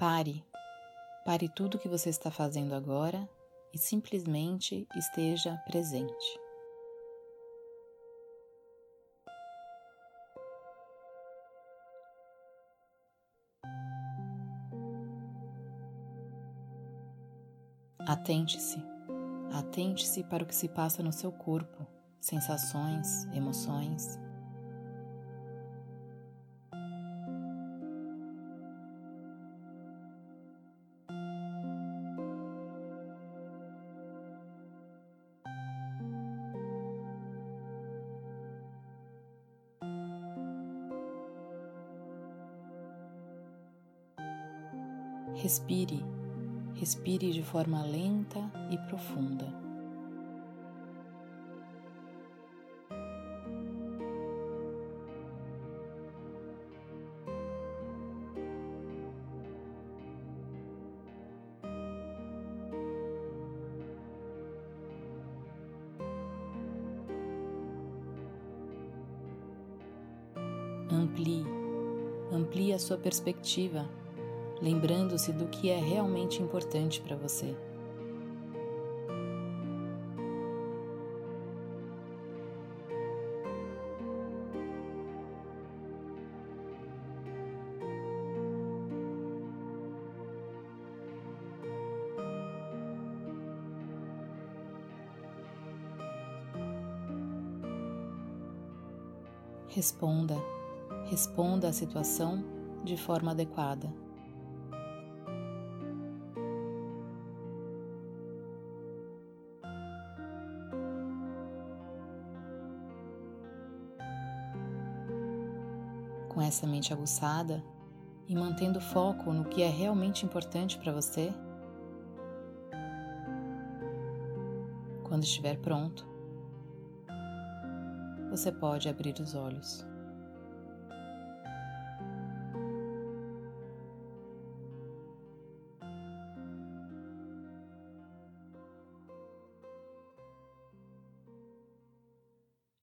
Pare, pare tudo o que você está fazendo agora e simplesmente esteja presente. Atente-se, atente-se para o que se passa no seu corpo, sensações, emoções. Respire, respire de forma lenta e profunda. Amplie, amplie a sua perspectiva lembrando-se do que é realmente importante para você. Responda, responda à situação de forma adequada. Com essa mente aguçada e mantendo foco no que é realmente importante para você, quando estiver pronto, você pode abrir os olhos.